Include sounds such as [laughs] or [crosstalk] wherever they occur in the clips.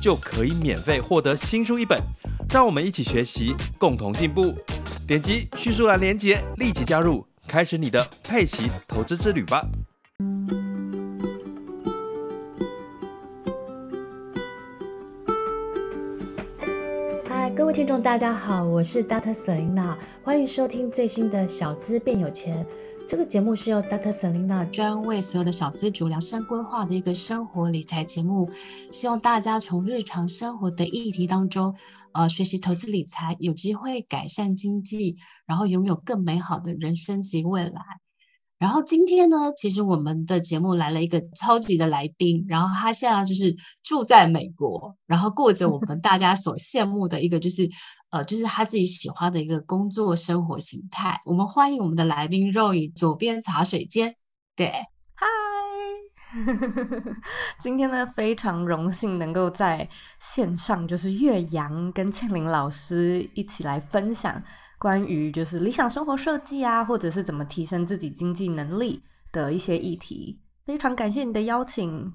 就可以免费获得新书一本。让我们一起学习，共同进步。点击叙述栏连接，立即加入。开始你的配息投资之旅吧！嗨，各位听众，大家好，我是 Dr. Selena，欢迎收听最新的小资变有钱。这个节目是由 Dr. Selina 专为所有的小资主量身规划的一个生活理财节目，希望大家从日常生活的议题当中，呃，学习投资理财，有机会改善经济，然后拥有更美好的人生及未来。然后今天呢，其实我们的节目来了一个超级的来宾，然后他现在就是住在美国，然后过着我 [laughs] 们大家所羡慕的一个就是呃，就是他自己喜欢的一个工作生活形态。我们欢迎我们的来宾 Roy，左边茶水间。对，嗨，[laughs] 今天呢非常荣幸能够在线上，就是岳阳跟倩玲老师一起来分享。关于就是理想生活设计啊，或者是怎么提升自己经济能力的一些议题，非常感谢你的邀请。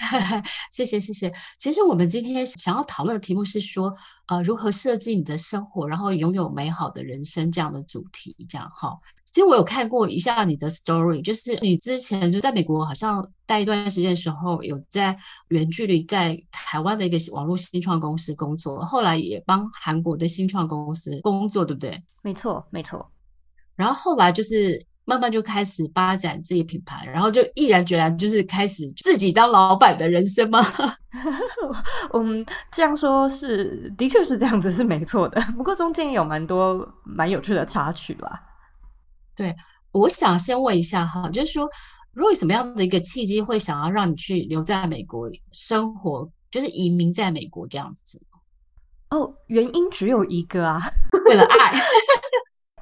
[laughs] 谢谢谢谢。其实我们今天想要讨论的题目是说，呃，如何设计你的生活，然后拥有美好的人生这样的主题，这样哈。其实我有看过一下你的 story，就是你之前就在美国好像待一段时间的时候，有在远距离在台湾的一个网络新创公司工作，后来也帮韩国的新创公司工作，对不对？没错，没错。然后后来就是慢慢就开始发展自己品牌，然后就毅然决然就是开始自己当老板的人生吗？[laughs] [laughs] 嗯，这样说是的确是这样子，是没错的。不过中间也有蛮多蛮有趣的插曲啦。对，我想先问一下哈，就是说，如果什么样的一个契机会想要让你去留在美国生活，就是移民在美国这样子？哦，原因只有一个啊，[laughs] 为了爱。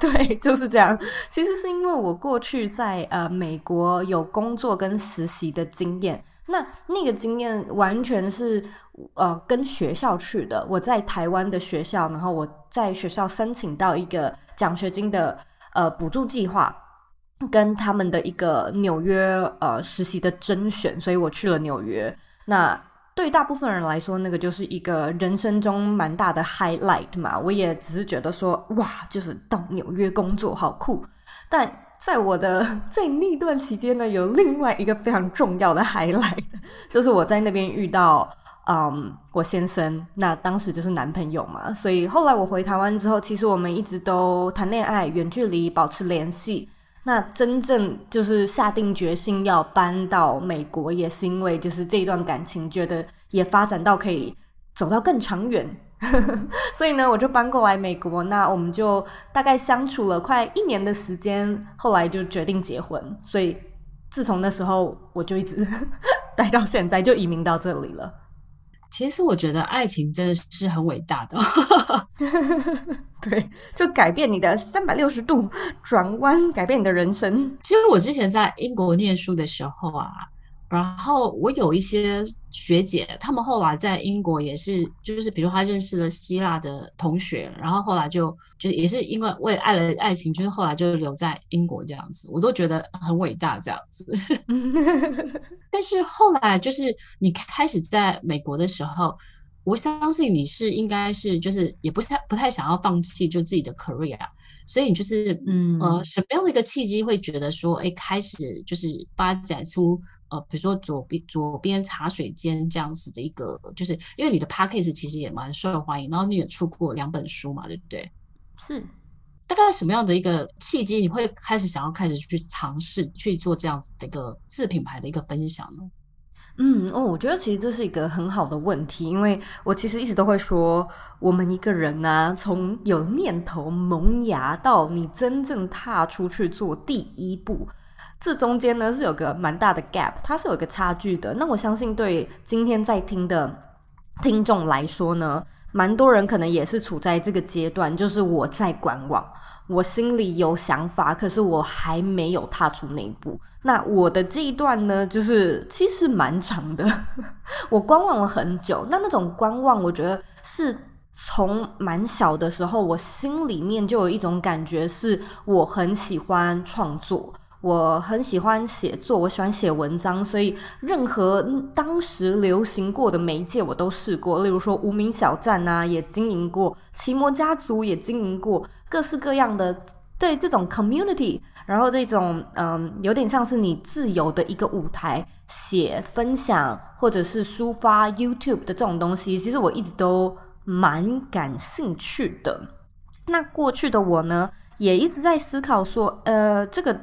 对，就是这样。其实是因为我过去在呃美国有工作跟实习的经验，那那个经验完全是呃跟学校去的。我在台湾的学校，然后我在学校申请到一个奖学金的。呃，补助计划跟他们的一个纽约呃实习的甄选，所以我去了纽约。那对大部分人来说，那个就是一个人生中蛮大的 highlight 嘛。我也只是觉得说，哇，就是到纽约工作好酷。但在我的在那段期间呢，有另外一个非常重要的 highlight，就是我在那边遇到。嗯我先生，那当时就是男朋友嘛，所以后来我回台湾之后，其实我们一直都谈恋爱，远距离保持联系。那真正就是下定决心要搬到美国，也是因为就是这一段感情，觉得也发展到可以走到更长远，[laughs] 所以呢，我就搬过来美国。那我们就大概相处了快一年的时间，后来就决定结婚。所以自从那时候，我就一直 [laughs] 待到现在，就移民到这里了。其实我觉得爱情真的是很伟大的，[laughs] [laughs] 对，就改变你的三百六十度转弯，改变你的人生。其实我之前在英国念书的时候啊。然后我有一些学姐，他们后来在英国也是，就是比如她认识了希腊的同学，然后后来就就是也是因为为爱了爱情，就是后来就留在英国这样子，我都觉得很伟大这样子。[laughs] 但是后来就是你开始在美国的时候，我相信你是应该是就是也不太不太想要放弃就自己的 career，所以你就是嗯呃什么样的一个契机会觉得说，哎，开始就是发展出。呃，比如说左边左边茶水间这样子的一个，就是因为你的 p a c k a g e 其实也蛮受欢迎，然后你也出过两本书嘛，对不对？是，大概什么样的一个契机，你会开始想要开始去尝试去做这样子的一个自品牌的一个分享呢？嗯，哦，我觉得其实这是一个很好的问题，因为我其实一直都会说，我们一个人呢、啊，从有念头萌芽到你真正踏出去做第一步。这中间呢是有个蛮大的 gap，它是有一个差距的。那我相信对今天在听的听众来说呢，蛮多人可能也是处在这个阶段，就是我在观望，我心里有想法，可是我还没有踏出那一步。那我的这一段呢，就是其实蛮长的，[laughs] 我观望了很久。那那种观望，我觉得是从蛮小的时候，我心里面就有一种感觉，是我很喜欢创作。我很喜欢写作，我喜欢写文章，所以任何当时流行过的媒介我都试过。例如说无名小站啊，也经营过；奇摩家族也经营过，各式各样的对这种 community，然后这种嗯，有点像是你自由的一个舞台，写分享或者是抒发 YouTube 的这种东西，其实我一直都蛮感兴趣的。那过去的我呢，也一直在思考说，呃，这个。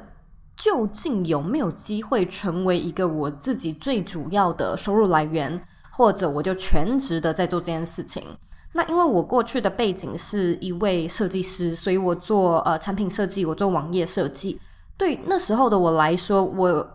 究竟有没有机会成为一个我自己最主要的收入来源，或者我就全职的在做这件事情？那因为我过去的背景是一位设计师，所以我做呃产品设计，我做网页设计。对那时候的我来说，我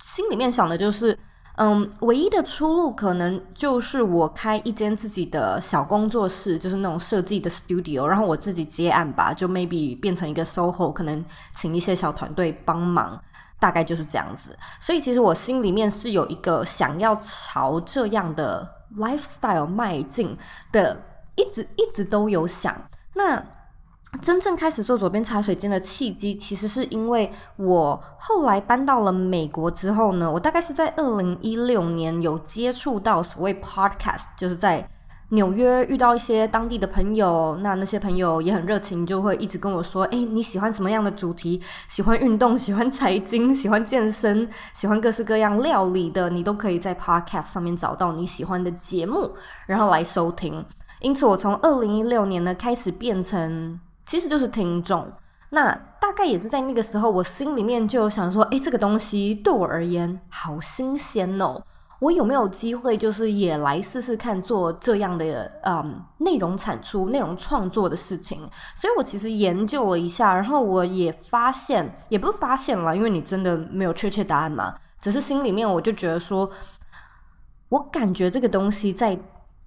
心里面想的就是。嗯，唯一的出路可能就是我开一间自己的小工作室，就是那种设计的 studio，然后我自己接案吧，就 maybe 变成一个 SOHO，可能请一些小团队帮忙，大概就是这样子。所以其实我心里面是有一个想要朝这样的 lifestyle 迈进的，一直一直都有想。那。真正开始做左边茶水间的契机，其实是因为我后来搬到了美国之后呢，我大概是在二零一六年有接触到所谓 podcast，就是在纽约遇到一些当地的朋友，那那些朋友也很热情，就会一直跟我说：“诶，你喜欢什么样的主题？喜欢运动，喜欢财经，喜欢健身，喜欢各式各样料理的，你都可以在 podcast 上面找到你喜欢的节目，然后来收听。”因此，我从二零一六年呢开始变成。其实就是听众，那大概也是在那个时候，我心里面就想说，诶，这个东西对我而言好新鲜哦，我有没有机会就是也来试试看做这样的嗯内容产出、内容创作的事情？所以我其实研究了一下，然后我也发现，也不是发现了，因为你真的没有确切答案嘛，只是心里面我就觉得说，我感觉这个东西在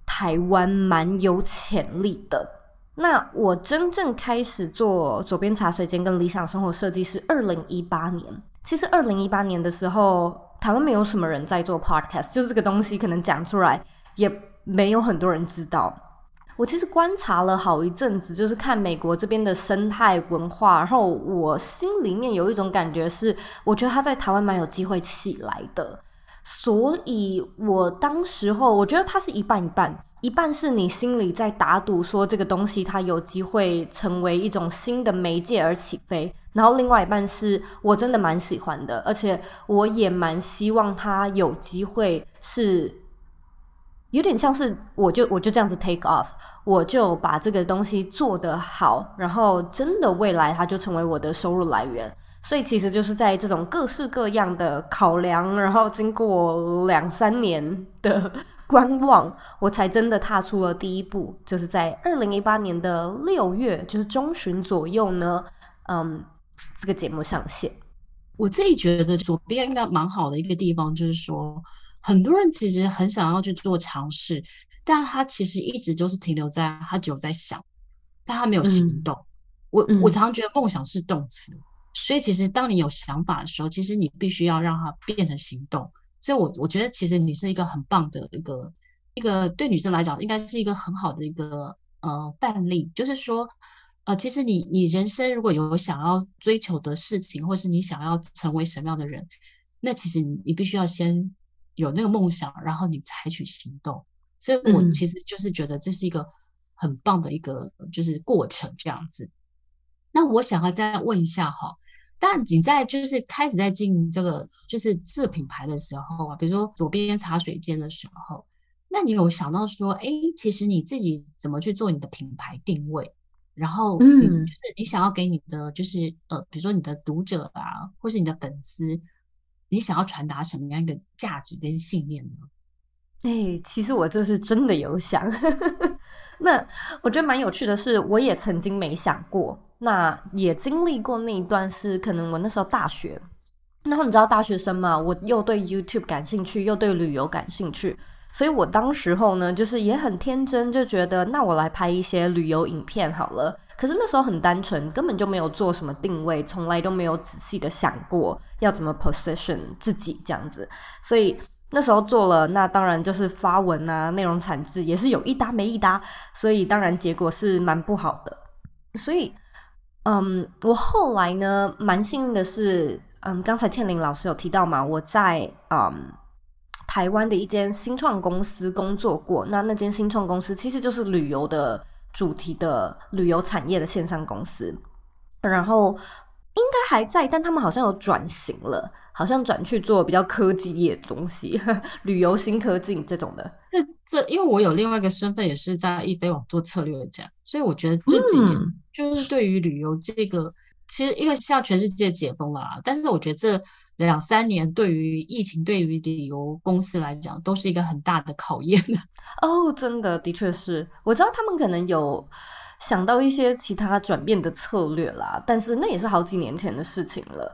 台湾蛮有潜力的。那我真正开始做左边茶水间跟理想生活设计是二零一八年。其实二零一八年的时候，台湾没有什么人在做 podcast，就是这个东西可能讲出来也没有很多人知道。我其实观察了好一阵子，就是看美国这边的生态文化，然后我心里面有一种感觉是，我觉得他在台湾蛮有机会起来的。所以我当时候，我觉得他是一半一半。一半是你心里在打赌，说这个东西它有机会成为一种新的媒介而起飞，然后另外一半是我真的蛮喜欢的，而且我也蛮希望它有机会是有点像是我就我就这样子 take off，我就把这个东西做得好，然后真的未来它就成为我的收入来源。所以其实就是在这种各式各样的考量，然后经过两三年的。观望，我才真的踏出了第一步，就是在二零一八年的六月，就是中旬左右呢，嗯，这个节目上线。我自己觉得左边应该蛮好的一个地方，就是说很多人其实很想要去做尝试，但他其实一直就是停留在他只有在想，但他没有行动。嗯、我我常常觉得梦想是动词，嗯、所以其实当你有想法的时候，其实你必须要让它变成行动。所以我，我我觉得其实你是一个很棒的一个一个对女生来讲，应该是一个很好的一个呃范例。就是说，呃，其实你你人生如果有想要追求的事情，或是你想要成为什么样的人，那其实你你必须要先有那个梦想，然后你采取行动。所以我其实就是觉得这是一个很棒的一个就是过程这样子。那我想要再问一下哈。但你在就是开始在经营这个就是自品牌的时候啊，比如说左边茶水间的时候，那你有想到说，哎，其实你自己怎么去做你的品牌定位？然后，嗯，就是你想要给你的就是呃，比如说你的读者啊，或是你的粉丝，你想要传达什么样一个价值跟信念呢？哎，其实我这是真的有想。[laughs] 那我觉得蛮有趣的是，我也曾经没想过。那也经历过那一段，是可能我那时候大学，然后你知道大学生嘛，我又对 YouTube 感兴趣，又对旅游感兴趣，所以我当时候呢，就是也很天真，就觉得那我来拍一些旅游影片好了。可是那时候很单纯，根本就没有做什么定位，从来都没有仔细的想过要怎么 position 自己这样子。所以那时候做了，那当然就是发文啊，内容产制也是有一搭没一搭，所以当然结果是蛮不好的。所以，嗯，我后来呢，蛮幸运的是，嗯，刚才倩玲老师有提到嘛，我在嗯台湾的一间新创公司工作过，那那间新创公司其实就是旅游的。主题的旅游产业的线上公司，然后应该还在，但他们好像有转型了，好像转去做比较科技业的东西，[laughs] 旅游新科技这种的。那这因为我有另外一个身份，也是在易飞网做策略这样，所以我觉得这几年就是对于旅游这个，其实因为现在全世界解封了，但是我觉得这。两三年对于疫情，对于旅游公司来讲，都是一个很大的考验 [laughs] 哦，真的，的确是。我知道他们可能有想到一些其他转变的策略啦，但是那也是好几年前的事情了。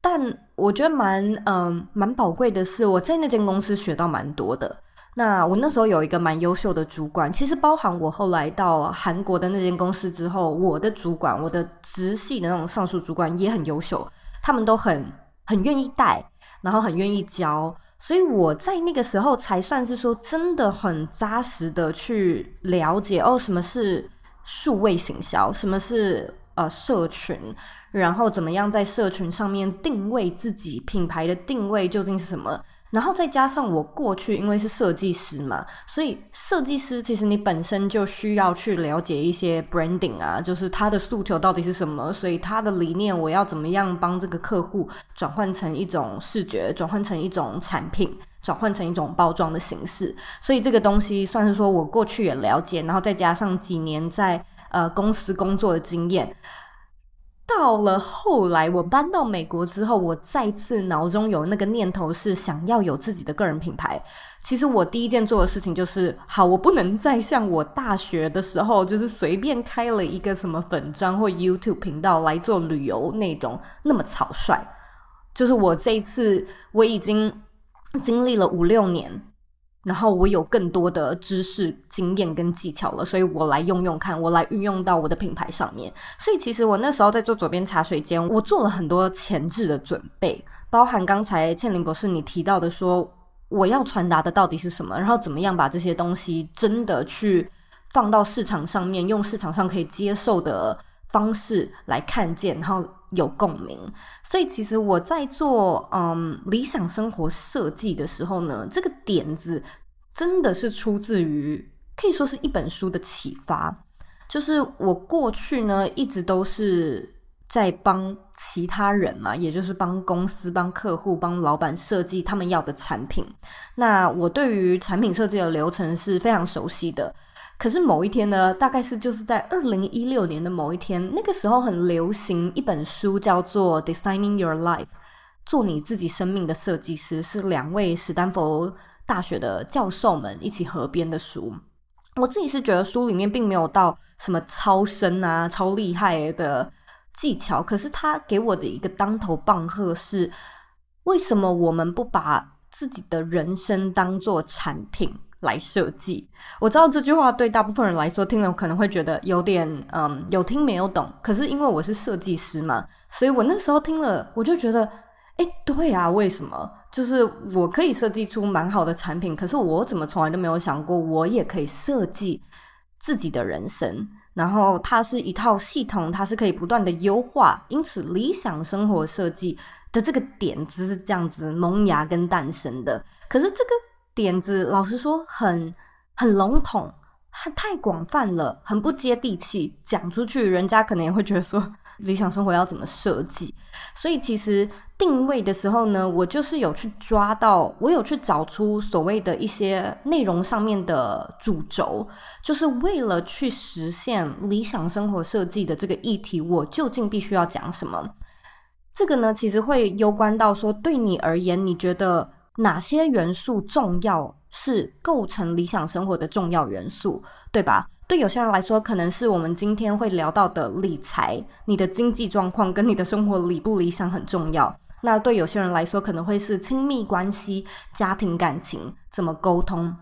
但我觉得蛮嗯蛮宝贵的是，我在那间公司学到蛮多的。那我那时候有一个蛮优秀的主管，其实包含我后来到韩国的那间公司之后，我的主管，我的直系的那种上述主管也很优秀，他们都很。很愿意带，然后很愿意教，所以我在那个时候才算是说真的很扎实的去了解哦，什么是数位行销，什么是呃社群，然后怎么样在社群上面定位自己品牌的定位究竟是什么。然后再加上我过去因为是设计师嘛，所以设计师其实你本身就需要去了解一些 branding 啊，就是他的诉求到底是什么，所以他的理念我要怎么样帮这个客户转换成一种视觉，转换成一种产品，转换成一种包装的形式。所以这个东西算是说我过去也了解，然后再加上几年在呃公司工作的经验。到了后来，我搬到美国之后，我再次脑中有那个念头是想要有自己的个人品牌。其实我第一件做的事情就是，好，我不能再像我大学的时候，就是随便开了一个什么粉专或 YouTube 频道来做旅游内容，那么草率。就是我这一次，我已经经历了五六年。然后我有更多的知识、经验跟技巧了，所以我来用用看，我来运用到我的品牌上面。所以其实我那时候在做左边茶水间，我做了很多前置的准备，包含刚才倩玲博士你提到的说，我要传达的到底是什么，然后怎么样把这些东西真的去放到市场上面，用市场上可以接受的方式来看见，然后有共鸣。所以其实我在做嗯理想生活设计的时候呢，这个点子真的是出自于可以说是一本书的启发。就是我过去呢一直都是在帮其他人嘛，也就是帮公司、帮客户、帮老板设计他们要的产品。那我对于产品设计的流程是非常熟悉的。可是某一天呢，大概是就是在二零一六年的某一天，那个时候很流行一本书，叫做《Designing Your Life》，做你自己生命的设计师，是两位史丹佛大学的教授们一起合编的书。我自己是觉得书里面并没有到什么超深啊、超厉害的技巧，可是他给我的一个当头棒喝是：为什么我们不把自己的人生当做产品？来设计，我知道这句话对大部分人来说听了可能会觉得有点嗯，有听没有懂。可是因为我是设计师嘛，所以我那时候听了我就觉得，诶，对啊，为什么？就是我可以设计出蛮好的产品，可是我怎么从来都没有想过，我也可以设计自己的人生。然后它是一套系统，它是可以不断的优化。因此，理想生活设计的这个点子是这样子萌芽跟诞生的。可是这个。点子老实说很很笼统，很太广泛了，很不接地气。讲出去，人家可能也会觉得说理想生活要怎么设计。所以其实定位的时候呢，我就是有去抓到，我有去找出所谓的一些内容上面的主轴，就是为了去实现理想生活设计的这个议题，我究竟必须要讲什么？这个呢，其实会攸关到说，对你而言，你觉得。哪些元素重要，是构成理想生活的重要元素，对吧？对有些人来说，可能是我们今天会聊到的理财，你的经济状况跟你的生活理不理想很重要。那对有些人来说，可能会是亲密关系、家庭感情怎么沟通。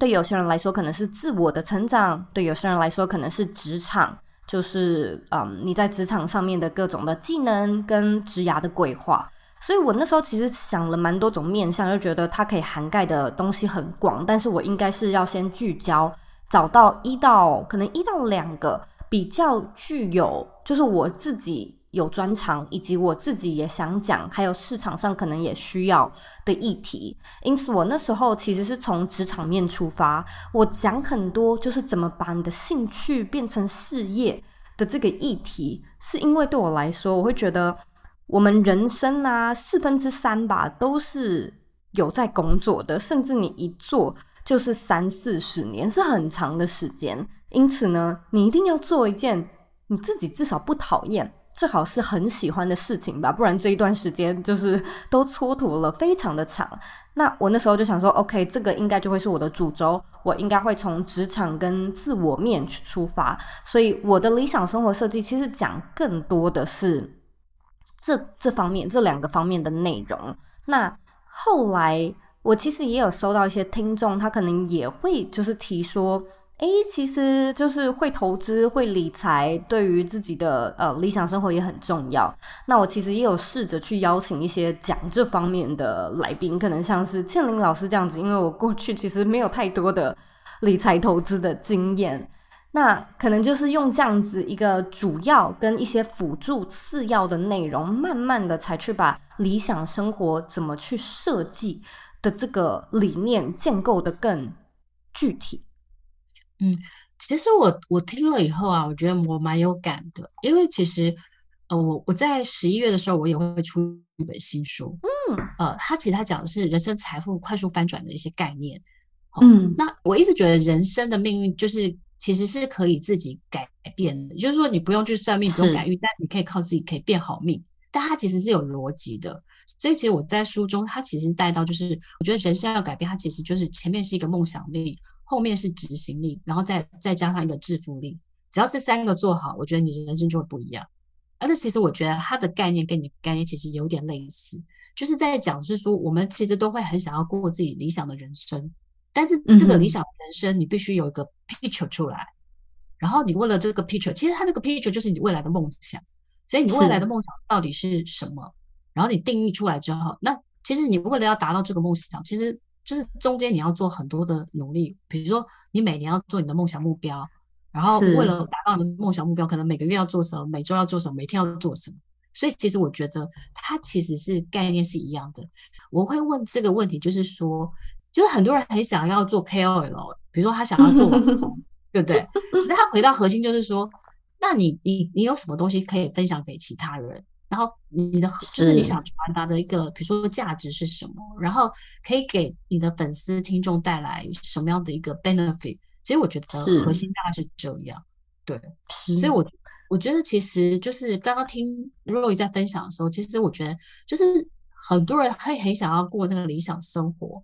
对有些人来说可能是自我的成长，对有些人来说可能是职场，就是嗯你在职场上面的各种的技能跟职涯的规划。所以我那时候其实想了蛮多种面向，就觉得它可以涵盖的东西很广，但是我应该是要先聚焦，找到一到可能一到两个比较具有，就是我自己有专长，以及我自己也想讲，还有市场上可能也需要的议题。因此，我那时候其实是从职场面出发，我讲很多就是怎么把你的兴趣变成事业的这个议题，是因为对我来说，我会觉得。我们人生啊，四分之三吧，都是有在工作的，甚至你一做就是三四十年，是很长的时间。因此呢，你一定要做一件你自己至少不讨厌，最好是很喜欢的事情吧，不然这一段时间就是 [laughs] 都蹉跎了，非常的长。那我那时候就想说，OK，这个应该就会是我的主轴，我应该会从职场跟自我面去出发，所以我的理想生活设计其实讲更多的是。这这方面这两个方面的内容，那后来我其实也有收到一些听众，他可能也会就是提说，诶，其实就是会投资、会理财，对于自己的呃理想生活也很重要。那我其实也有试着去邀请一些讲这方面的来宾，可能像是倩玲老师这样子，因为我过去其实没有太多的理财投资的经验。那可能就是用这样子一个主要跟一些辅助次要的内容，慢慢的才去把理想生活怎么去设计的这个理念建构的更具体。嗯，其实我我听了以后啊，我觉得我蛮有感的，因为其实呃，我我在十一月的时候，我也会出一本新书，嗯，呃，它其实它讲的是人生财富快速翻转的一些概念。嗯，那我一直觉得人生的命运就是。其实是可以自己改变的，就是说你不用去算命，不用改运，但你可以靠自己可以变好命。但它其实是有逻辑的，所以其实我在书中，它其实带到就是，我觉得人生要改变，它其实就是前面是一个梦想力，后面是执行力，然后再再加上一个致富力。只要这三个做好，我觉得你的人生就会不一样。而那其实我觉得它的概念跟你的概念其实有点类似，就是在讲是说，我们其实都会很想要过自己理想的人生。但是这个理想人生，你必须有一个 picture 出来，然后你为了这个 picture，其实它这个 picture 就是你未来的梦想，所以你未来的梦想到底是什么？然后你定义出来之后，那其实你为了要达到这个梦想，其实就是中间你要做很多的努力，比如说你每年要做你的梦想目标，然后为了达到你的梦想目标，可能每个月要做什么，每周要做什么，每天要做什么。所以其实我觉得它其实是概念是一样的。我会问这个问题，就是说。就是很多人很想要做 KOL，比如说他想要做网红，[laughs] 对不对？那他回到核心就是说，那你你你有什么东西可以分享给其他人？然后你的就是你想传达的一个，比如说价值是什么？然后可以给你的粉丝听众带来什么样的一个 benefit？其实我觉得核心大概是这样，对。所以我我觉得其实就是刚刚听 Roy 在分享的时候，其实我觉得就是很多人会很想要过那个理想生活。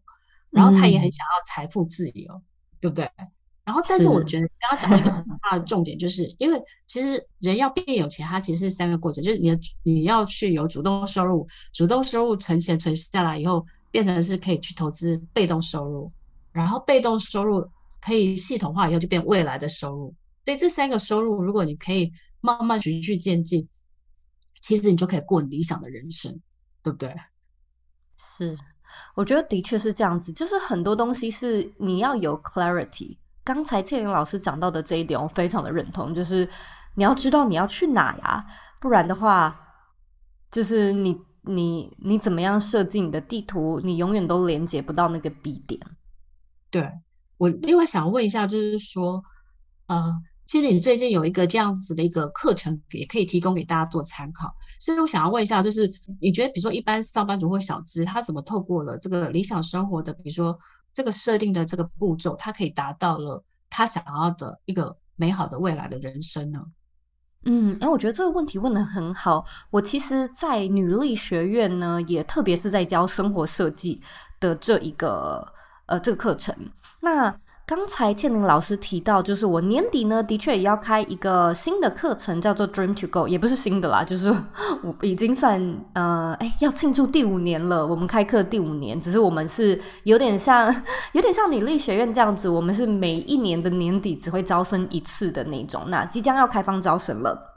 然后他也很想要财富自由，嗯、对不对？然后，但是我觉得刚刚讲一个很 [laughs] 大的重点，就是因为其实人要变有钱，它其实是三个过程，就是你的你要去有主动收入，主动收入存钱存下来以后，变成是可以去投资被动收入，然后被动收入可以系统化以后就变未来的收入。所以这三个收入，如果你可以慢慢循序渐进，其实你就可以过你理想的人生，对不对？是。我觉得的确是这样子，就是很多东西是你要有 clarity。刚才倩玲老师讲到的这一点，我非常的认同，就是你要知道你要去哪呀，不然的话，就是你你你怎么样设计你的地图，你永远都连接不到那个 B 点。对，我另外想问一下，就是说，呃，其实你最近有一个这样子的一个课程，也可以提供给大家做参考。所以我想要问一下，就是你觉得，比如说一般上班族或小资，他怎么透过了这个理想生活的，比如说这个设定的这个步骤，他可以达到了他想要的一个美好的未来的人生呢？嗯，哎，我觉得这个问题问得很好。我其实，在女力学院呢，也特别是在教生活设计的这一个呃这个课程。那刚才倩玲老师提到，就是我年底呢，的确也要开一个新的课程，叫做 Dream to Go，也不是新的啦，就是我已经算呃，哎，要庆祝第五年了。我们开课第五年，只是我们是有点像，[laughs] 有点像女力学院这样子，我们是每一年的年底只会招生一次的那种。那即将要开放招生了。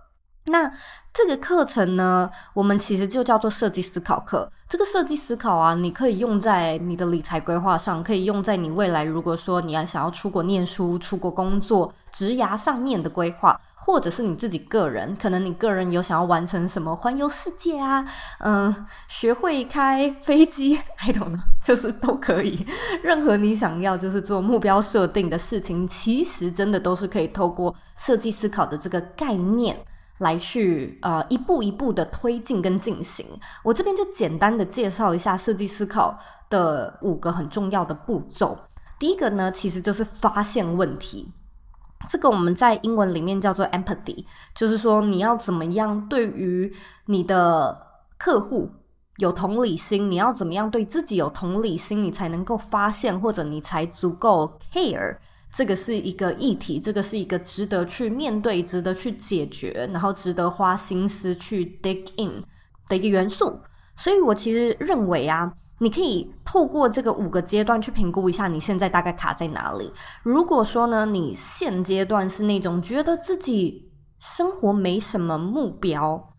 那这个课程呢，我们其实就叫做设计思考课。这个设计思考啊，你可以用在你的理财规划上，可以用在你未来如果说你要想要出国念书、出国工作、职涯上面的规划，或者是你自己个人，可能你个人有想要完成什么环游世界啊，嗯，学会开飞机，[laughs] I don't know，[laughs] 就是都可以。任何你想要就是做目标设定的事情，其实真的都是可以透过设计思考的这个概念。来去呃一步一步的推进跟进行，我这边就简单的介绍一下设计思考的五个很重要的步骤。第一个呢，其实就是发现问题，这个我们在英文里面叫做 empathy，就是说你要怎么样对于你的客户有同理心，你要怎么样对自己有同理心，你才能够发现或者你才足够 care。这个是一个议题，这个是一个值得去面对、值得去解决，然后值得花心思去 dig in 的一个元素。所以我其实认为啊，你可以透过这个五个阶段去评估一下你现在大概卡在哪里。如果说呢，你现阶段是那种觉得自己生活没什么目标。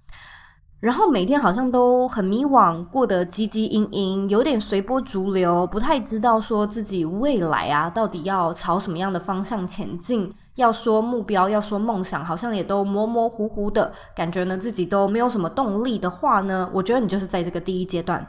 然后每天好像都很迷惘，过得汲汲营营，有点随波逐流，不太知道说自己未来啊到底要朝什么样的方向前进。要说目标，要说梦想，好像也都模模糊糊的，感觉呢自己都没有什么动力的话呢，我觉得你就是在这个第一阶段，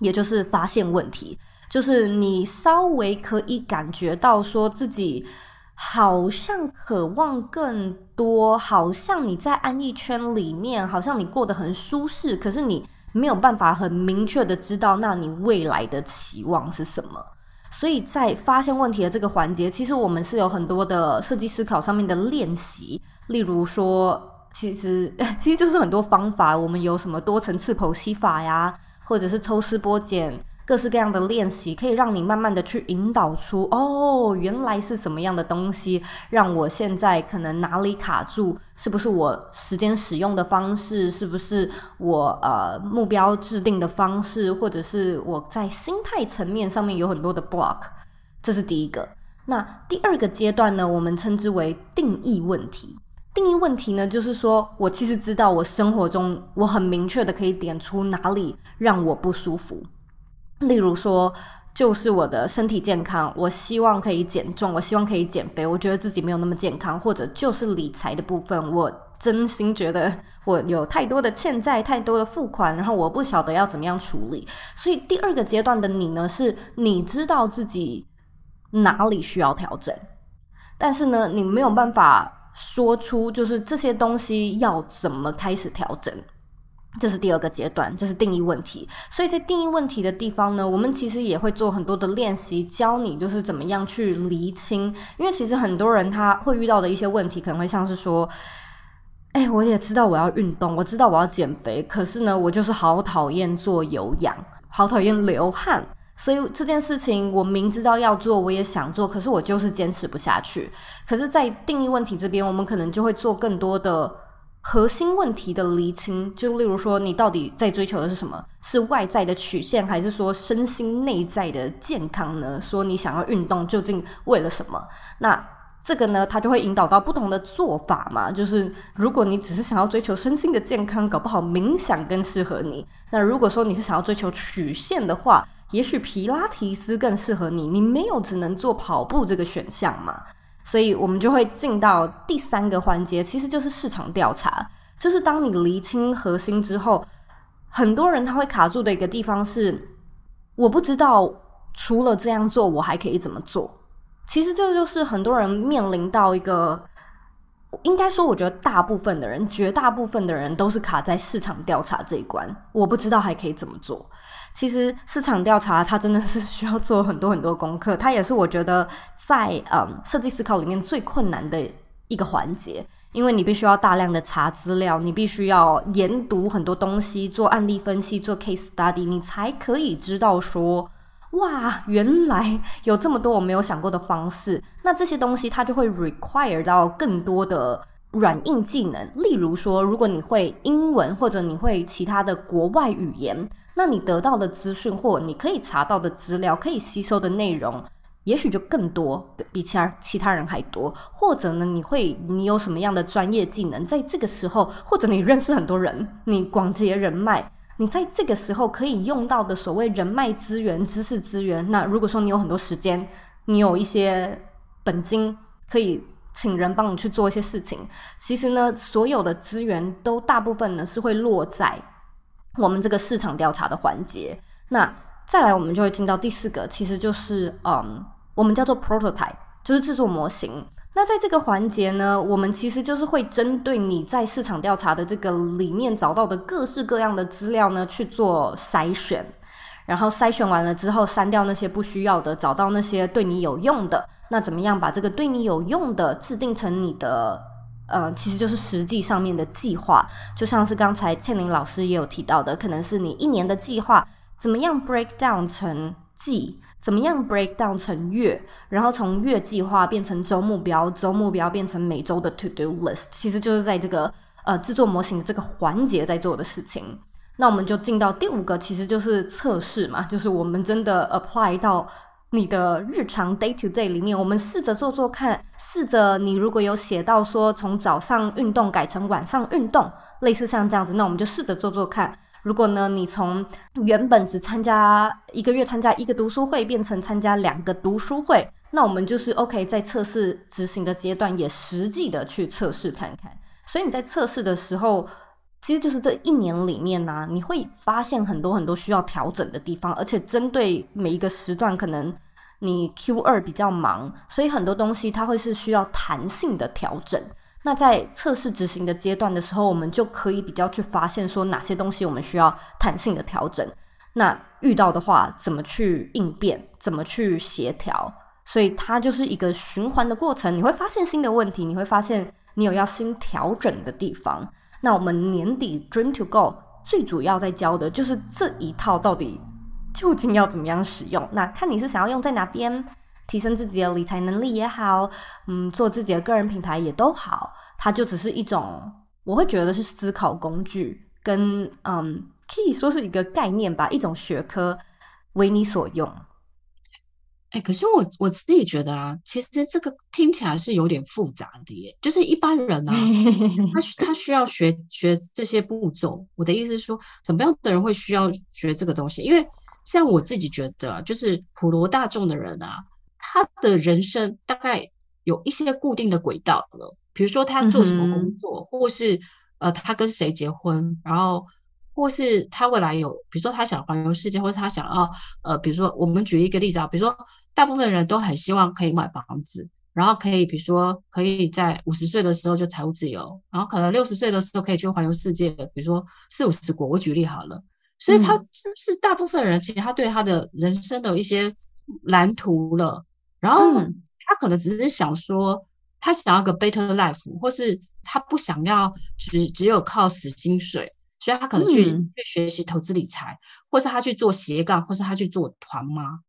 也就是发现问题，就是你稍微可以感觉到说自己。好像渴望更多，好像你在安逸圈里面，好像你过得很舒适，可是你没有办法很明确的知道，那你未来的期望是什么？所以在发现问题的这个环节，其实我们是有很多的设计思考上面的练习，例如说，其实 [laughs] 其实就是很多方法，我们有什么多层次剖析法呀，或者是抽丝剥茧。各式各样的练习可以让你慢慢的去引导出哦，原来是什么样的东西让我现在可能哪里卡住？是不是我时间使用的方式？是不是我呃目标制定的方式？或者是我在心态层面上面有很多的 block？这是第一个。那第二个阶段呢，我们称之为定义问题。定义问题呢，就是说我其实知道我生活中我很明确的可以点出哪里让我不舒服。例如说，就是我的身体健康，我希望可以减重，我希望可以减肥，我觉得自己没有那么健康，或者就是理财的部分，我真心觉得我有太多的欠债，太多的付款，然后我不晓得要怎么样处理。所以第二个阶段的你呢，是你知道自己哪里需要调整，但是呢，你没有办法说出就是这些东西要怎么开始调整。这是第二个阶段，这是定义问题。所以在定义问题的地方呢，我们其实也会做很多的练习，教你就是怎么样去厘清。因为其实很多人他会遇到的一些问题，可能会像是说，哎，我也知道我要运动，我知道我要减肥，可是呢，我就是好讨厌做有氧，好讨厌流汗。所以这件事情我明知道要做，我也想做，可是我就是坚持不下去。可是，在定义问题这边，我们可能就会做更多的。核心问题的厘清，就例如说，你到底在追求的是什么？是外在的曲线，还是说身心内在的健康呢？说你想要运动，究竟为了什么？那这个呢，它就会引导到不同的做法嘛。就是如果你只是想要追求身心的健康，搞不好冥想更适合你。那如果说你是想要追求曲线的话，也许皮拉提斯更适合你。你没有只能做跑步这个选项嘛。所以我们就会进到第三个环节，其实就是市场调查。就是当你厘清核心之后，很多人他会卡住的一个地方是，我不知道除了这样做，我还可以怎么做。其实这就是很多人面临到一个。应该说，我觉得大部分的人，绝大部分的人都是卡在市场调查这一关。我不知道还可以怎么做。其实市场调查它真的是需要做很多很多功课，它也是我觉得在嗯设计思考里面最困难的一个环节，因为你必须要大量的查资料，你必须要研读很多东西，做案例分析，做 case study，你才可以知道说哇，原来有这么多我没有想过的方式。那这些东西它就会 require 到更多的软硬技能。例如说，如果你会英文或者你会其他的国外语言，那你得到的资讯或你可以查到的资料，可以吸收的内容。也许就更多，比其他其他人还多，或者呢，你会你有什么样的专业技能，在这个时候，或者你认识很多人，你广结人脉，你在这个时候可以用到的所谓人脉资源、知识资源。那如果说你有很多时间，你有一些本金，可以请人帮你去做一些事情。其实呢，所有的资源都大部分呢是会落在我们这个市场调查的环节。那再来，我们就会进到第四个，其实就是嗯。我们叫做 prototype，就是制作模型。那在这个环节呢，我们其实就是会针对你在市场调查的这个里面找到的各式各样的资料呢去做筛选，然后筛选完了之后删掉那些不需要的，找到那些对你有用的。那怎么样把这个对你有用的制定成你的呃，其实就是实际上面的计划。就像是刚才倩玲老师也有提到的，可能是你一年的计划，怎么样 break down 成季。怎么样 break down 成月，然后从月计划变成周目标，周目标变成每周的 to do list，其实就是在这个呃制作模型这个环节在做的事情。那我们就进到第五个，其实就是测试嘛，就是我们真的 apply 到你的日常 day to day 里面，我们试着做做看，试着你如果有写到说从早上运动改成晚上运动，类似像这样子，那我们就试着做做看。如果呢，你从原本只参加一个月参加一个读书会，变成参加两个读书会，那我们就是 OK，在测试执行的阶段，也实际的去测试看看。所以你在测试的时候，其实就是这一年里面呢、你会发现很多很多需要调整的地方，而且针对每一个时段，可能你 Q 二比较忙，所以很多东西它会是需要弹性的调整。那在测试执行的阶段的时候，我们就可以比较去发现说哪些东西我们需要弹性的调整。那遇到的话，怎么去应变，怎么去协调？所以它就是一个循环的过程。你会发现新的问题，你会发现你有要新调整的地方。那我们年底 Dream to Go 最主要在教的就是这一套到底究竟要怎么样使用？那看你是想要用在哪边。提升自己的理财能力也好，嗯，做自己的个人品牌也都好，它就只是一种，我会觉得是思考工具，跟嗯，可以说是一个概念吧，一种学科为你所用。哎、欸，可是我我自己觉得啊，其实这个听起来是有点复杂的耶，就是一般人啊，[laughs] 他他需要学学这些步骤。我的意思是说，怎么样的人会需要学这个东西？因为像我自己觉得，就是普罗大众的人啊。他的人生大概有一些固定的轨道了，比如说他做什么工作，嗯、或是呃他跟谁结婚，然后或是他未来有，比如说他想环游世界，或是他想要呃，比如说我们举一个例子啊，比如说大部分人都很希望可以买房子，然后可以比如说可以在五十岁的时候就财务自由，然后可能六十岁的时候可以去环游世界，比如说四五十国，我举例好了，所以他是不是大部分人其实他对他的人生的一些蓝图了？然后他可能只是想说，他想要个 better life，或是他不想要只只有靠死薪水，所以他可能去、嗯、去学习投资理财，或是他去做斜杠，或是他去做团妈。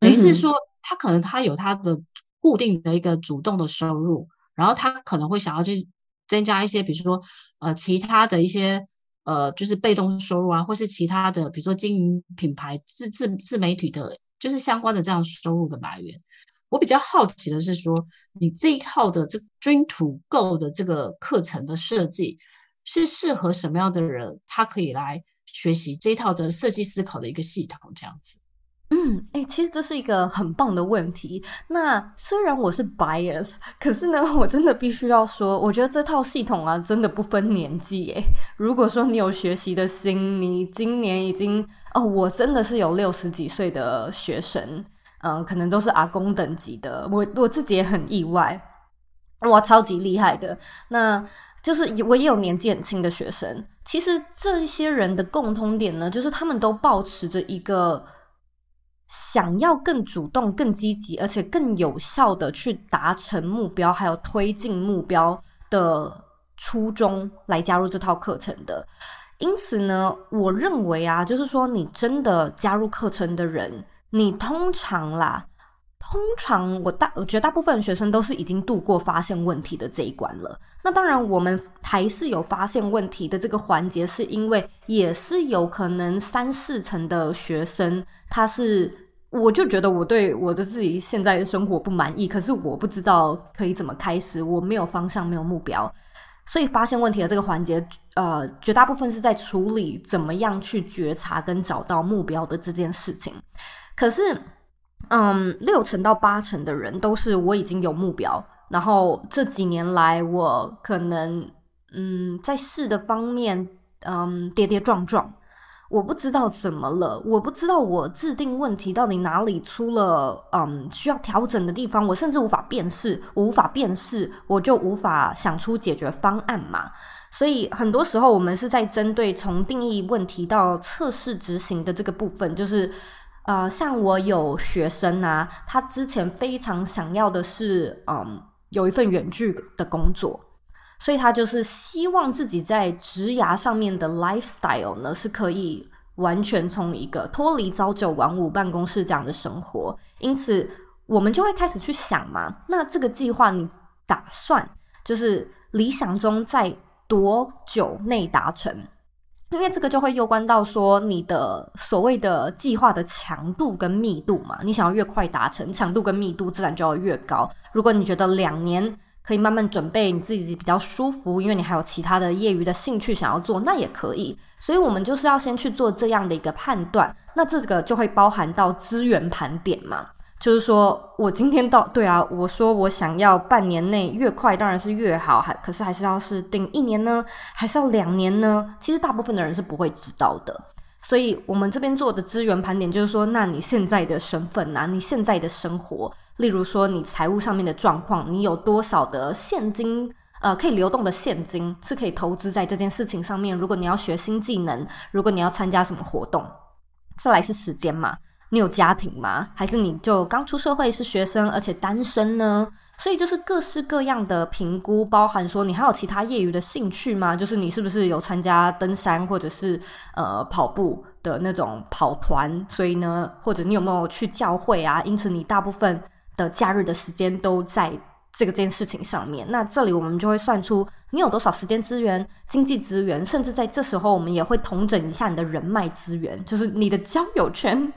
等于是说，他可能他有他的固定的一个主动的收入，然后他可能会想要去增加一些，比如说呃其他的一些呃就是被动收入啊，或是其他的，比如说经营品牌、自自自媒体的。就是相关的这样收入的来源，我比较好奇的是说，你这一套的这 Dream to Go 的这个课程的设计，是适合什么样的人，他可以来学习这套的设计思考的一个系统这样子？嗯，哎、其实这是一个很棒的问题。那虽然我是 bias，可是呢，我真的必须要说，我觉得这套系统啊，真的不分年纪。哎，如果说你有学习的心，你今年已经哦，我真的是有六十几岁的学生，嗯，可能都是阿公等级的。我我自己也很意外，哇，超级厉害的。那就是我也有年纪很轻的学生。其实这些人的共通点呢，就是他们都抱持着一个。想要更主动、更积极，而且更有效的去达成目标，还有推进目标的初衷来加入这套课程的。因此呢，我认为啊，就是说你真的加入课程的人，你通常啦。通常我大我觉得大部分学生都是已经度过发现问题的这一关了。那当然，我们还是有发现问题的这个环节，是因为也是有可能三四成的学生，他是我就觉得我对我的自己现在的生活不满意，可是我不知道可以怎么开始，我没有方向，没有目标，所以发现问题的这个环节，呃，绝大部分是在处理怎么样去觉察跟找到目标的这件事情，可是。嗯，六成到八成的人都是我已经有目标，然后这几年来我可能嗯在试的方面嗯跌跌撞撞，我不知道怎么了，我不知道我制定问题到底哪里出了嗯需要调整的地方，我甚至无法辨识，我无法辨识，我就无法想出解决方案嘛。所以很多时候我们是在针对从定义问题到测试执行的这个部分，就是。呃，像我有学生啊，他之前非常想要的是，嗯，有一份远距的工作，所以他就是希望自己在职涯上面的 lifestyle 呢，是可以完全从一个脱离朝九晚五办公室这样的生活。因此，我们就会开始去想嘛，那这个计划你打算就是理想中在多久内达成？因为这个就会攸关到说你的所谓的计划的强度跟密度嘛，你想要越快达成，强度跟密度自然就要越高。如果你觉得两年可以慢慢准备，你自己比较舒服，因为你还有其他的业余的兴趣想要做，那也可以。所以我们就是要先去做这样的一个判断，那这个就会包含到资源盘点嘛。就是说，我今天到对啊，我说我想要半年内越快当然是越好，还可是还是要是定一年呢，还是要两年呢？其实大部分的人是不会知道的。所以我们这边做的资源盘点，就是说，那你现在的身份啊，你现在的生活，例如说你财务上面的状况，你有多少的现金，呃，可以流动的现金是可以投资在这件事情上面。如果你要学新技能，如果你要参加什么活动，再来是时间嘛。你有家庭吗？还是你就刚出社会是学生，而且单身呢？所以就是各式各样的评估，包含说你还有其他业余的兴趣吗？就是你是不是有参加登山或者是呃跑步的那种跑团？所以呢，或者你有没有去教会啊？因此你大部分的假日的时间都在。这个件事情上面，那这里我们就会算出你有多少时间资源、经济资源，甚至在这时候我们也会统整一下你的人脉资源，就是你的交友圈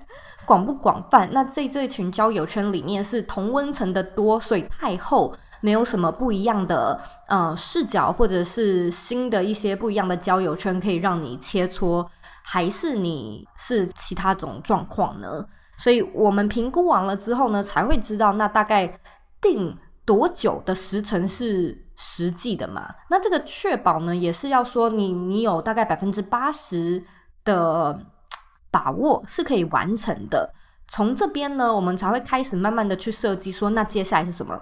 广不广泛。那在这群交友圈里面是同温层的多，所以太厚，没有什么不一样的呃视角，或者是新的一些不一样的交友圈可以让你切磋，还是你是其他种状况呢？所以我们评估完了之后呢，才会知道那大概定。多久的时程是实际的嘛？那这个确保呢，也是要说你你有大概百分之八十的把握是可以完成的。从这边呢，我们才会开始慢慢的去设计，说那接下来是什么？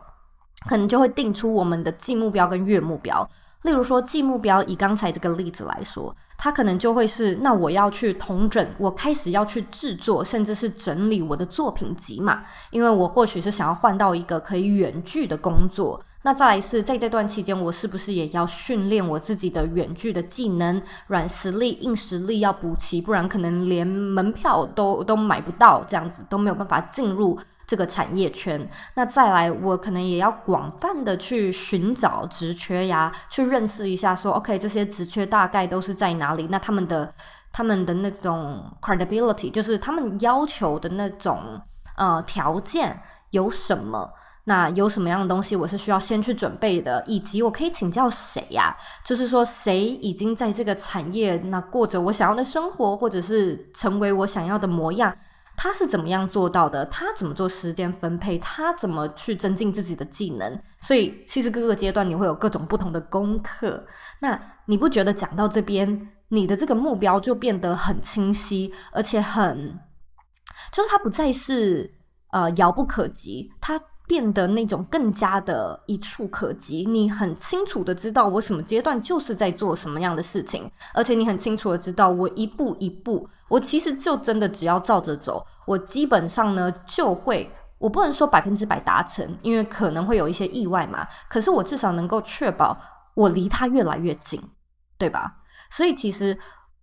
可能就会定出我们的季目标跟月目标。例如说季目标，以刚才这个例子来说。它可能就会是，那我要去统整，我开始要去制作，甚至是整理我的作品集嘛，因为我或许是想要换到一个可以远距的工作。那再来是在这段期间，我是不是也要训练我自己的远距的技能，软实力、硬实力要补齐，不然可能连门票都都买不到，这样子都没有办法进入。这个产业圈，那再来，我可能也要广泛的去寻找职缺呀，去认识一下说，OK，这些职缺大概都是在哪里？那他们的他们的那种 credibility，就是他们要求的那种呃条件有什么？那有什么样的东西我是需要先去准备的？以及我可以请教谁呀？就是说，谁已经在这个产业那过着我想要的生活，或者是成为我想要的模样？他是怎么样做到的？他怎么做时间分配？他怎么去增进自己的技能？所以其实各个阶段你会有各种不同的功课。那你不觉得讲到这边，你的这个目标就变得很清晰，而且很，就是它不再是呃遥不可及，它变得那种更加的一触可及。你很清楚的知道我什么阶段就是在做什么样的事情，而且你很清楚的知道我一步一步。我其实就真的只要照着走，我基本上呢就会，我不能说百分之百达成，因为可能会有一些意外嘛。可是我至少能够确保我离它越来越近，对吧？所以其实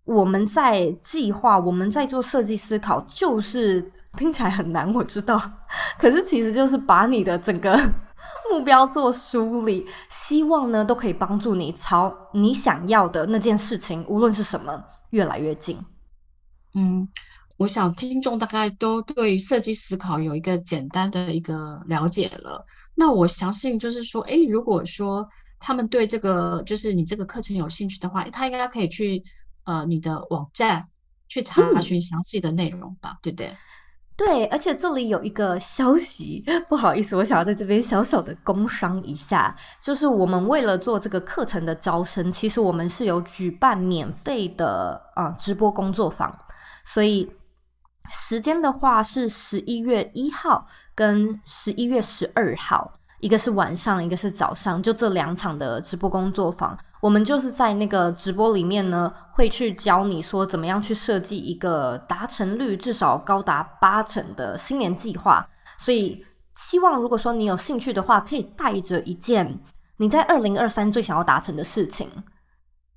我们在计划，我们在做设计思考，就是听起来很难，我知道。[laughs] 可是其实就是把你的整个 [laughs] 目标做梳理，希望呢都可以帮助你朝你想要的那件事情，无论是什么，越来越近。嗯，我想听众大概都对设计思考有一个简单的一个了解了。那我相信就是说，诶，如果说他们对这个就是你这个课程有兴趣的话，他应该可以去呃你的网站去查询详细的内容吧，嗯、对不对？对，而且这里有一个消息，不好意思，我想要在这边小小的工商一下，就是我们为了做这个课程的招生，其实我们是有举办免费的啊、直播工作坊，所以时间的话是十一月一号跟十一月十二号。一个是晚上，一个是早上，就这两场的直播工作坊，我们就是在那个直播里面呢，会去教你说怎么样去设计一个达成率至少高达八成的新年计划。所以，希望如果说你有兴趣的话，可以带着一件你在二零二三最想要达成的事情，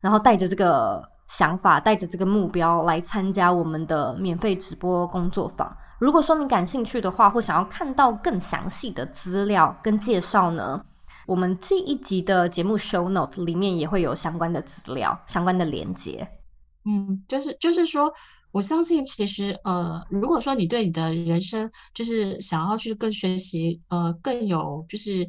然后带着这个。想法，带着这个目标来参加我们的免费直播工作坊。如果说你感兴趣的话，或想要看到更详细的资料跟介绍呢，我们这一集的节目 show note 里面也会有相关的资料、相关的连接。嗯，就是就是说，我相信其实呃，如果说你对你的人生就是想要去更学习，呃，更有就是。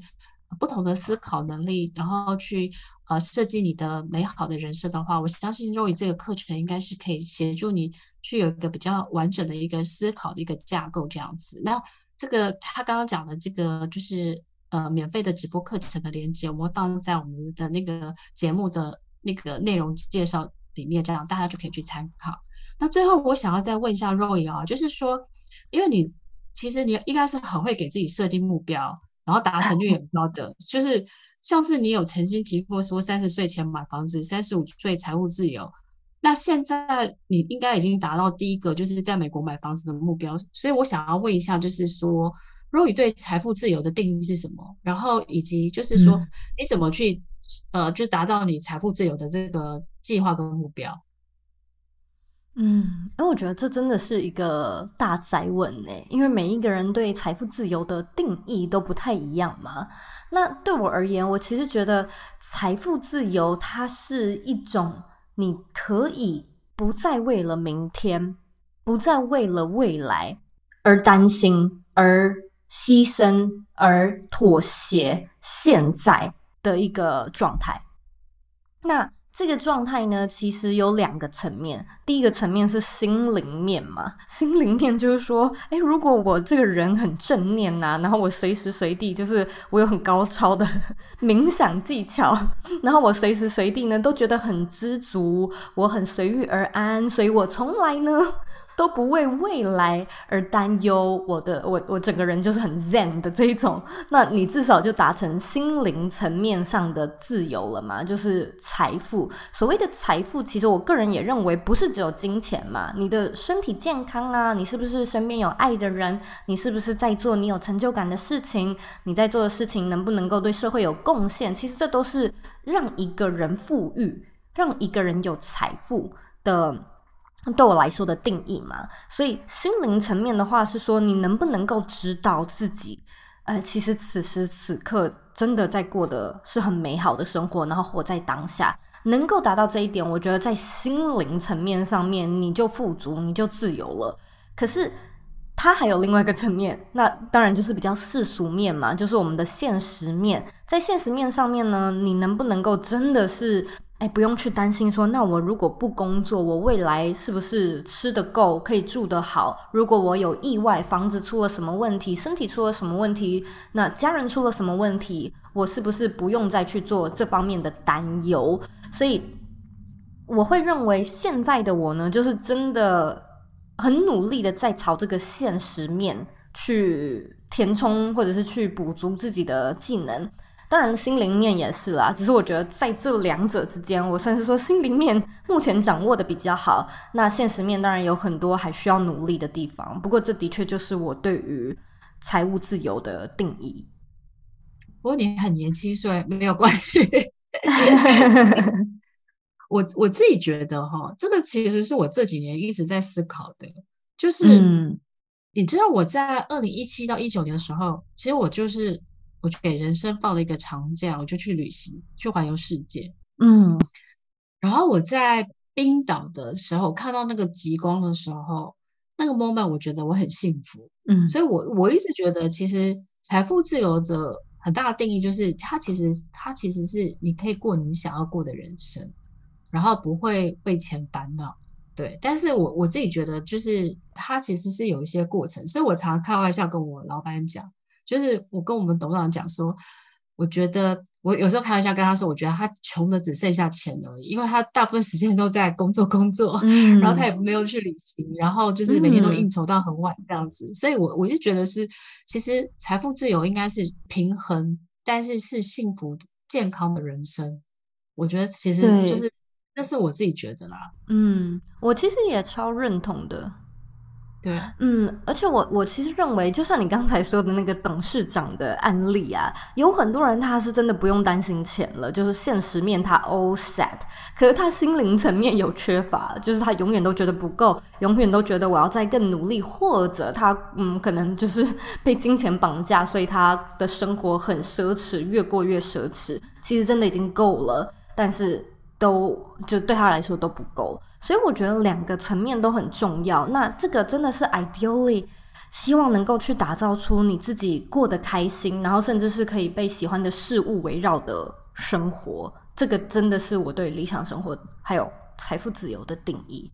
不同的思考能力，然后去呃设计你的美好的人生的话，我相信肉语这个课程应该是可以协助你去有一个比较完整的一个思考的一个架构这样子。那这个他刚刚讲的这个就是呃免费的直播课程的链接，我们放在我们的那个节目的那个内容介绍里面，这样大家就可以去参考。那最后我想要再问一下 Roy 啊，就是说，因为你其实你应该是很会给自己设定目标。然后达成率很高的，[laughs] 就是像是你有曾经提过说三十岁前买房子，三十五岁财务自由。那现在你应该已经达到第一个就是在美国买房子的目标。所以我想要问一下，就是说，若雨对财富自由的定义是什么？然后以及就是说，你怎么去呃，就达到你财富自由的这个计划跟目标？嗯，因为我觉得这真的是一个大哉问呢，因为每一个人对财富自由的定义都不太一样嘛。那对我而言，我其实觉得财富自由它是一种你可以不再为了明天，不再为了未来而担心、而牺牲、而妥协现在的一个状态。那这个状态呢，其实有两个层面。第一个层面是心灵面嘛，心灵面就是说，诶，如果我这个人很正念呐、啊，然后我随时随地就是我有很高超的冥想技巧，[laughs] 然后我随时随地呢都觉得很知足，我很随遇而安，所以我从来呢。都不为未来而担忧，我的我我整个人就是很 zen 的这一种，那你至少就达成心灵层面上的自由了嘛？就是财富，所谓的财富，其实我个人也认为不是只有金钱嘛，你的身体健康啊，你是不是身边有爱的人，你是不是在做你有成就感的事情，你在做的事情能不能够对社会有贡献？其实这都是让一个人富裕，让一个人有财富的。对我来说的定义嘛，所以心灵层面的话是说，你能不能够知道自己，呃，其实此时此刻真的在过的是很美好的生活，然后活在当下，能够达到这一点，我觉得在心灵层面上面你就富足，你就自由了。可是它还有另外一个层面，那当然就是比较世俗面嘛，就是我们的现实面。在现实面上面呢，你能不能够真的是？哎，不用去担心说，那我如果不工作，我未来是不是吃得够，可以住得好？如果我有意外，房子出了什么问题，身体出了什么问题，那家人出了什么问题，我是不是不用再去做这方面的担忧？所以我会认为现在的我呢，就是真的很努力的在朝这个现实面去填充，或者是去补足自己的技能。当然，心灵面也是啦。只是我觉得在这两者之间，我算是说心灵面目前掌握的比较好。那现实面当然有很多还需要努力的地方。不过，这的确就是我对于财务自由的定义。不过你很年轻，所以没有关系。我我自己觉得哈，这个其实是我这几年一直在思考的，就是。嗯你知道我在二零一七到一九年的时候，其实我就是我就给人生放了一个长假，我就去旅行，去环游世界。嗯，然后我在冰岛的时候看到那个极光的时候，那个 moment 我觉得我很幸福。嗯，所以我我一直觉得，其实财富自由的很大的定义就是，它其实它其实是你可以过你想要过的人生，然后不会为钱烦恼。对，但是我我自己觉得，就是它其实是有一些过程，所以我常常开玩笑跟我老板讲，就是我跟我们董事长讲说，我觉得我有时候开玩笑跟他说，我觉得他穷的只剩下钱而已，因为他大部分时间都在工作工作，嗯、然后他也没有去旅行，然后就是每天都应酬到很晚这样子，嗯、所以我我就觉得是，其实财富自由应该是平衡，但是是幸福健康的人生，我觉得其实就是。那是我自己觉得啦，嗯，我其实也超认同的，对，嗯，而且我我其实认为，就像你刚才说的那个董事长的案例啊，有很多人他是真的不用担心钱了，就是现实面他 all set，可是他心灵层面有缺乏，就是他永远都觉得不够，永远都觉得我要再更努力，或者他嗯，可能就是 [laughs] 被金钱绑架，所以他的生活很奢侈，越过越奢侈，其实真的已经够了，但是。都就对他来说都不够，所以我觉得两个层面都很重要。那这个真的是 ideally 希望能够去打造出你自己过得开心，然后甚至是可以被喜欢的事物围绕的生活。这个真的是我对理想生活还有财富自由的定义。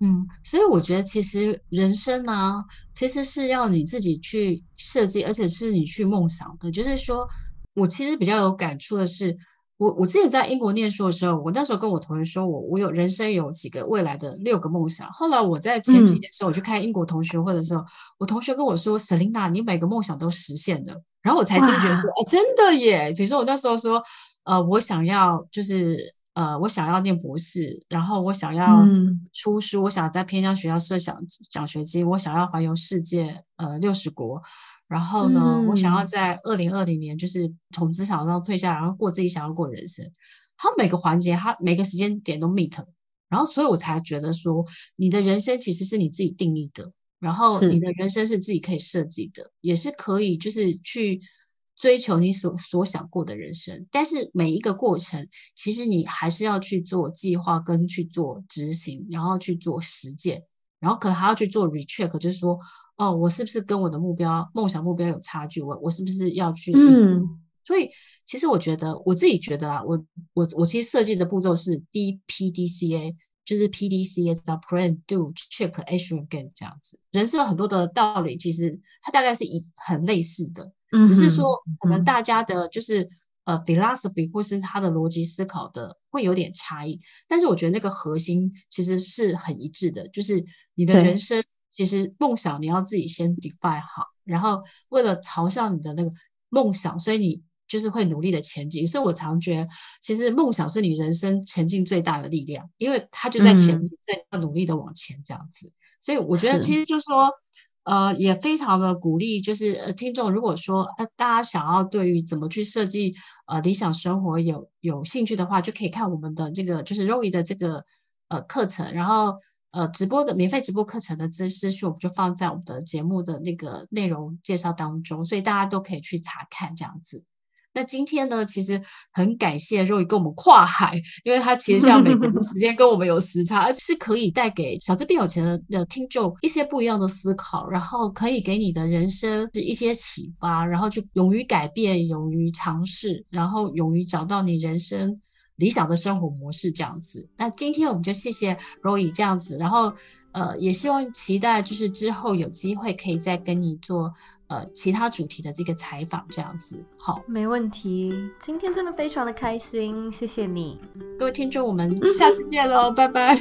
嗯，所以我觉得其实人生呢、其实是要你自己去设计，而且是你去梦想的。就是说我其实比较有感触的是。我我自己在英国念书的时候，我那时候跟我同学说我我有人生有几个未来的六个梦想。后来我在前几年的时候，我去看英国同学会的时候，嗯、我同学跟我说：“Selina，你每个梦想都实现了。”然后我才惊觉说：“哎，真的耶！”比如说我那时候说：“呃，我想要就是呃，我想要念博士，然后我想要出书，嗯、我想在偏乡学校设奖奖学金，我想要环游世界，呃，六十国。”然后呢，嗯、我想要在二零二零年就是从职场上退下来，然后过自己想要过的人生。他每个环节，他每个时间点都 meet，然后所以我才觉得说，你的人生其实是你自己定义的，然后你的人生是自己可以设计的，是也是可以就是去追求你所所想过的人生。但是每一个过程，其实你还是要去做计划跟去做执行，然后去做实践，然后可能还要去做 recheck，就是说。哦，我是不是跟我的目标、梦想目标有差距？我我是不是要去？嗯，所以其实我觉得，我自己觉得啊，我我我其实设计的步骤是 D P D C A，就是 P D C A 是 Plan Do Check Action Again 这样子。人生有很多的道理，其实它大概是一很类似的，只是说可能大家的就是、嗯、呃 philosophy 或是他的逻辑思考的会有点差异，但是我觉得那个核心其实是很一致的，就是你的人生。其实梦想你要自己先 define 好，然后为了朝向你的那个梦想，所以你就是会努力的前进。所以我常觉得，其实梦想是你人生前进最大的力量，因为它就在前面，所以要努力的往前这样子。所以我觉得，其实就是说，呃，也非常的鼓励，就是呃，听众如果说呃，大家想要对于怎么去设计呃理想生活有有兴趣的话，就可以看我们的这个就是 Roy 的这个呃课程，然后。呃，直播的免费直播课程的资资讯，我们就放在我们的节目的那个内容介绍当中，所以大家都可以去查看这样子。那今天呢，其实很感谢 Roy 跟我们跨海，因为他其实像美国的时间跟我们有时差，而且是可以带给小资变有钱的的听众一些不一样的思考，然后可以给你的人生是一些启发，然后去勇于改变，勇于尝试，然后勇于找到你人生。理想的生活模式这样子，那今天我们就谢谢 Roy 这样子，然后呃也希望期待就是之后有机会可以再跟你做呃其他主题的这个采访这样子。好，没问题。今天真的非常的开心，谢谢你，各位听众，我们下次见喽，拜拜。